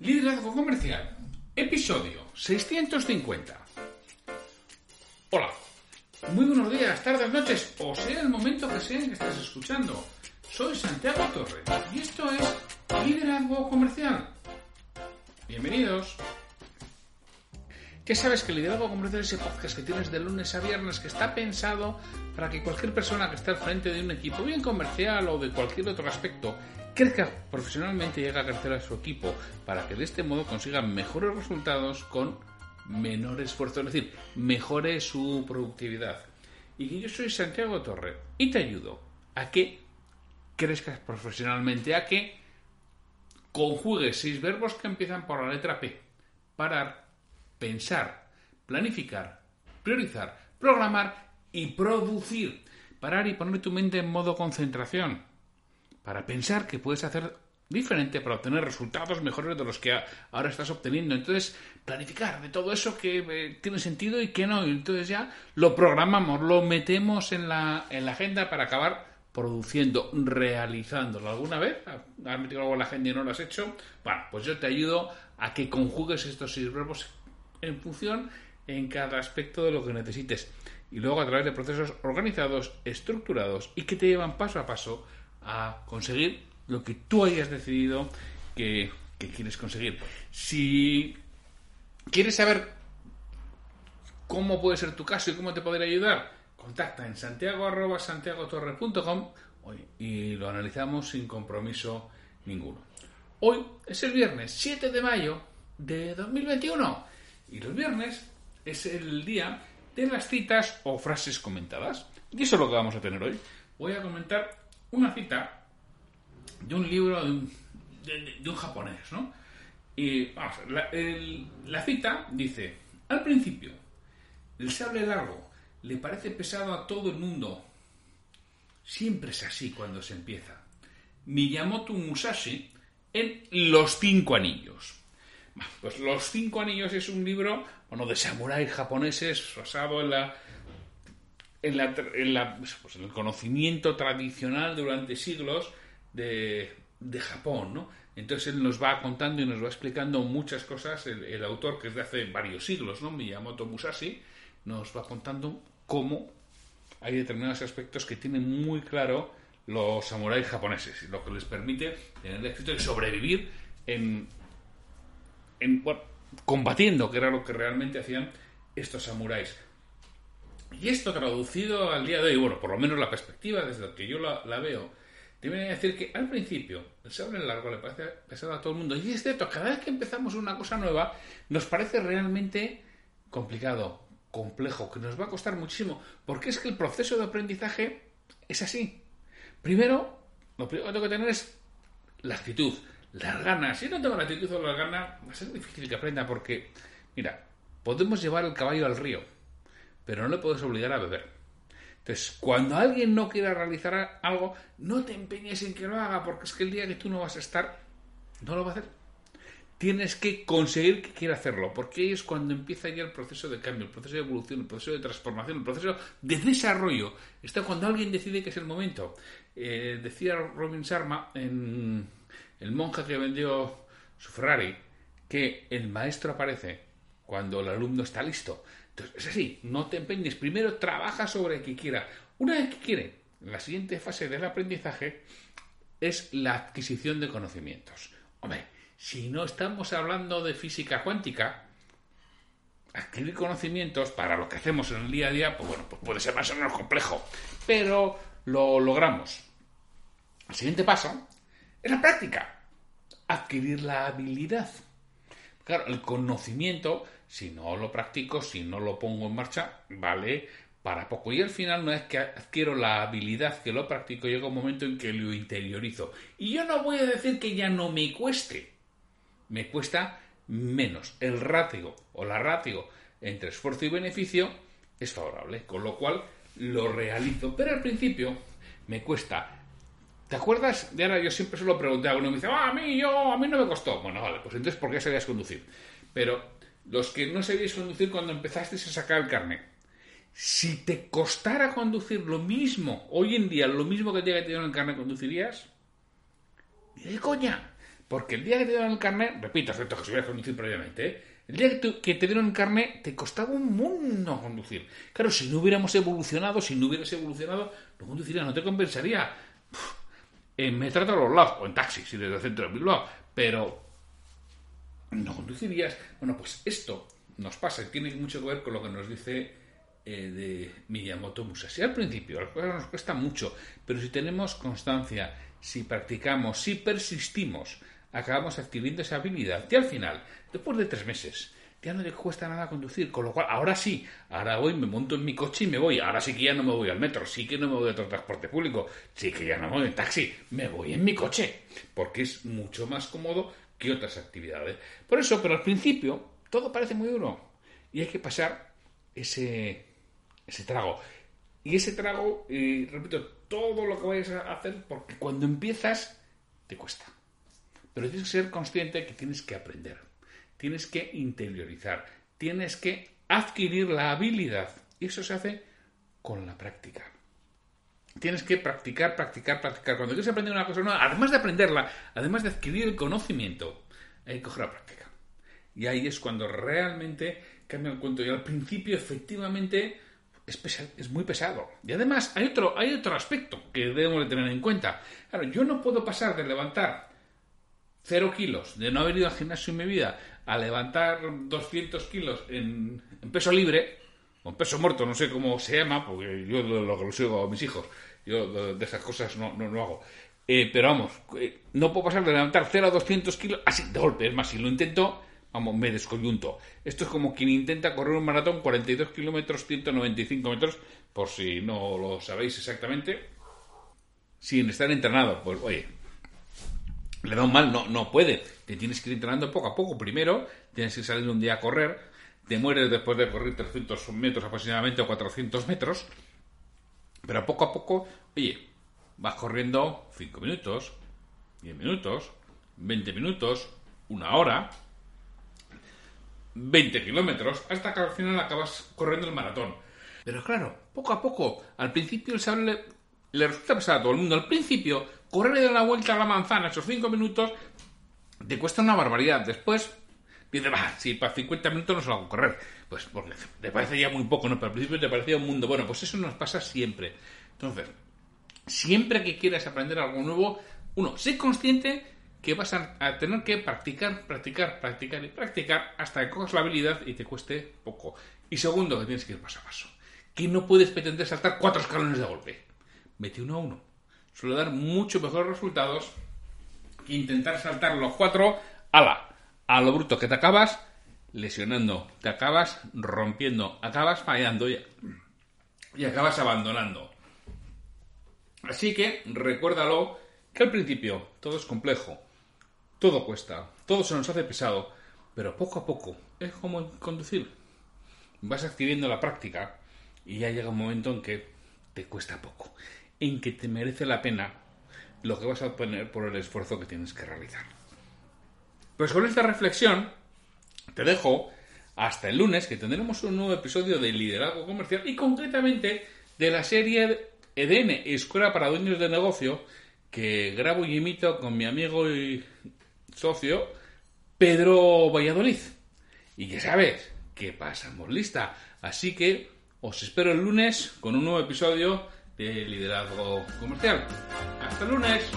Liderazgo Comercial, episodio 650. Hola, muy buenos días, tardes, noches, o sea el momento que sea que estés escuchando. Soy Santiago Torres y esto es Liderazgo Comercial. Bienvenidos. Ya sabes que Liderazgo Comercial es ese podcast que tienes de lunes a viernes que está pensado para que cualquier persona que esté al frente de un equipo, bien comercial o de cualquier otro aspecto, crezca profesionalmente y llegue a crecer a su equipo para que de este modo consiga mejores resultados con menor esfuerzo, es decir, mejore su productividad. Y yo soy Santiago Torre y te ayudo a que crezcas profesionalmente, a que conjugues seis verbos que empiezan por la letra P. Parar, pensar, planificar, priorizar, programar y producir. Parar y poner tu mente en modo concentración para pensar que puedes hacer diferente para obtener resultados mejores de los que ahora estás obteniendo. Entonces, planificar de todo eso que eh, tiene sentido y que no. Y entonces ya lo programamos, lo metemos en la, en la agenda para acabar produciendo, realizándolo. ¿Alguna vez has metido algo en la agenda y no lo has hecho? Bueno, pues yo te ayudo a que conjugues estos seis verbos en función en cada aspecto de lo que necesites. Y luego a través de procesos organizados, estructurados y que te llevan paso a paso a conseguir lo que tú hayas decidido que, quieres conseguir. Si quieres saber cómo puede ser tu caso y cómo te podré ayudar, contacta en santiago santiagotorre.com y lo analizamos sin compromiso ninguno. Hoy es el viernes 7 de mayo de 2021 y los viernes es el día de las citas o frases comentadas. Y eso es lo que vamos a tener hoy. Voy a comentar una cita de un libro de un, japonés, ¿no? Y la cita dice, al principio, el sable largo le parece pesado a todo el mundo. Siempre es así cuando se empieza. Miyamoto Musashi en Los Cinco Anillos. Pues Los Cinco Anillos es un libro, bueno, de samuráis japoneses basado en la en, la, pues en el conocimiento tradicional durante siglos de, Japón, ¿no? Entonces él nos va contando y nos va explicando muchas cosas, el, autor que es de hace varios siglos, ¿no? Miyamoto Musashi, nos va contando cómo hay determinados aspectos que tienen muy claro los samuráis japoneses, y lo que les permite tener éxito de sobrevivir en, en combatiendo, que era lo que realmente hacían estos samuráis. Y esto traducido al día de hoy, bueno, por lo menos la perspectiva desde la que yo la, veo, te viene a decir que al principio el sable largo le parece pesado a todo el mundo. Y es cierto, cada vez que empezamos una cosa nueva, nos parece realmente complicado, complejo, que nos va a costar muchísimo. Porque es que el proceso de aprendizaje es así. Primero, lo primero que tengo que tener es la actitud, las ganas. Si no tengo la actitud o las ganas, va a ser difícil que aprenda porque, mira, podemos llevar el caballo al río pero no le puedes obligar a beber. Entonces, cuando alguien no quiera realizar algo, no te empeñes en que lo haga, porque es que el día que tú no vas a estar, no lo va a hacer. Tienes que conseguir que quiera hacerlo, porque ahí es cuando empieza ya el proceso de cambio, el proceso de evolución, el proceso de transformación, el proceso de desarrollo. Está cuando alguien decide que es el momento. Eh, decía Robin Sharma, en el monje que vendió su Ferrari, que el maestro aparece cuando el alumno está listo. Es así, no te empeñes. Primero trabaja sobre el que quiera. Una vez que quiere, la siguiente fase del aprendizaje es la adquisición de conocimientos. Hombre, si no estamos hablando de física cuántica, adquirir conocimientos para lo que hacemos en el día a día, pues bueno, pues puede ser más o menos complejo, pero lo logramos. El siguiente paso es la práctica. Adquirir la habilidad. Claro, el conocimiento si no lo practico, si no lo pongo en marcha, vale para poco. Y al final, una vez que adquiero la habilidad que lo practico, llega un momento en que lo interiorizo. Y yo no voy a decir que ya no me cueste. Me cuesta menos. El ratio o la ratio entre esfuerzo y beneficio es favorable, con lo cual lo realizo. Pero al principio me cuesta. ¿Te acuerdas? De ahora yo siempre se lo pregunté a uno me dice, ah, a mí yo, a mí no me costó. Bueno, vale, pues entonces ¿por qué sabías conducir? Pero los que no sabíais conducir cuando empezasteis a sacar el carnet, si te costara conducir lo mismo, hoy en día, lo mismo que te haya tenido en el carnet, ¿conducirías? ¿De coña? Porque el día que te dieron el carnet, repito, excepto que subieras a conducir previamente, ¿eh? el día que te, que te dieron el carnet te costaba un mundo conducir. Claro, si no hubiéramos evolucionado, si no hubieras evolucionado, no conduciría, no te compensaría. En metro a los lados, o en taxi, si desde el centro de Bilbao, pero no conducirías. Bueno, pues esto nos pasa tiene mucho que ver con lo que nos dice eh, de Miyamoto Musashi. Al principio, las cosas nos cuesta mucho, pero si tenemos constancia, si practicamos, si persistimos, acabamos adquiriendo esa habilidad. Y al final, después de tres meses, ya no le cuesta nada conducir, con lo cual, ahora sí, ahora voy, me monto en mi coche y me voy, ahora sí que ya no me voy al metro, sí que no me voy a otro transporte público, sí que ya no me voy en taxi, me voy en mi coche, porque es mucho más cómodo que otras actividades. Por eso, pero al principio, todo parece muy duro, y hay que pasar ese, ese trago. Y ese trago, y repito, todo lo que vayas a hacer, porque cuando empiezas, te cuesta. Pero tienes que ser consciente que tienes que aprender, tienes que interiorizar, tienes que adquirir la habilidad. Y eso se hace con la práctica. Tienes que practicar, practicar, practicar. Cuando quieres aprender una cosa nueva, además de aprenderla, además de adquirir el conocimiento, hay que coger la práctica. Y ahí es cuando realmente cambia el cuento. Y al principio, efectivamente, es, es, muy pesado. Y además hay otro, hay otro aspecto que debemos de tener en cuenta. Claro, yo no puedo pasar de levantar 0 kilos, de no haber ido al gimnasio en mi vida, a levantar 200 kilos en, peso libre, o en peso muerto, no sé cómo se llama, porque yo lo, que lo sigo a mis hijos, yo de esas cosas no, no, no hago. Eh, pero vamos, eh, no puedo pasar de levantar 0 a 200 kilos así de golpe. Es más, si lo intento, vamos, me descoyunto. Esto es como quien intenta correr un maratón 42 kilómetros, 195 metros, por si no lo sabéis exactamente, sin estar entrenado. Pues oye, le da un mal, no, no puede. Te tienes que ir entrenando poco a poco. Primero, tienes que salir un día a correr, te mueres después de correr 300 metros aproximadamente o 400 metros, pero poco a poco, oye, vas corriendo 5 minutos, 10 minutos, 20 minutos, una hora, 20 kilómetros, hasta que al final acabas corriendo el maratón. Pero claro, poco a poco, al principio el sable le, resulta pesado a todo el mundo. Al principio, correr de la vuelta a la manzana esos 5 minutos te cuesta una barbaridad. Después, dice, va, si para 50 minutos no se lo hago correr. Pues porque te parece muy poco, ¿no? Pero al principio te parecía un mundo. Bueno, pues eso nos pasa siempre. Entonces, siempre que quieras aprender algo nuevo, uno, sé consciente que vas a, tener que practicar, practicar, practicar y practicar hasta que cojas la habilidad y te cueste poco. Y segundo, que tienes que ir paso a paso. Que no puedes pretender saltar cuatro escalones de golpe. Mete uno a uno. Suele dar mucho mejores resultados que intentar saltar los cuatro a la, a lo bruto que te acabas lesionando, te acabas rompiendo, acabas fallando y acabas abandonando. Así que recuérdalo que al principio todo es complejo, todo cuesta, todo se nos hace pesado, pero poco a poco es como conducir. Vas adquiriendo la práctica y ya llega un momento en que te cuesta poco, en que te merece la pena lo que vas a obtener por el esfuerzo que tienes que realizar. Pues con esta reflexión te dejo hasta el lunes que tendremos un nuevo episodio de Liderazgo Comercial y concretamente de la serie EDN, Escuela para Dueños de Negocio, que grabo y imito con mi amigo y socio Pedro Valladolid. Y ya sabes que pasamos lista. Así que os espero el lunes con un nuevo episodio de Liderazgo Comercial. Hasta lunes.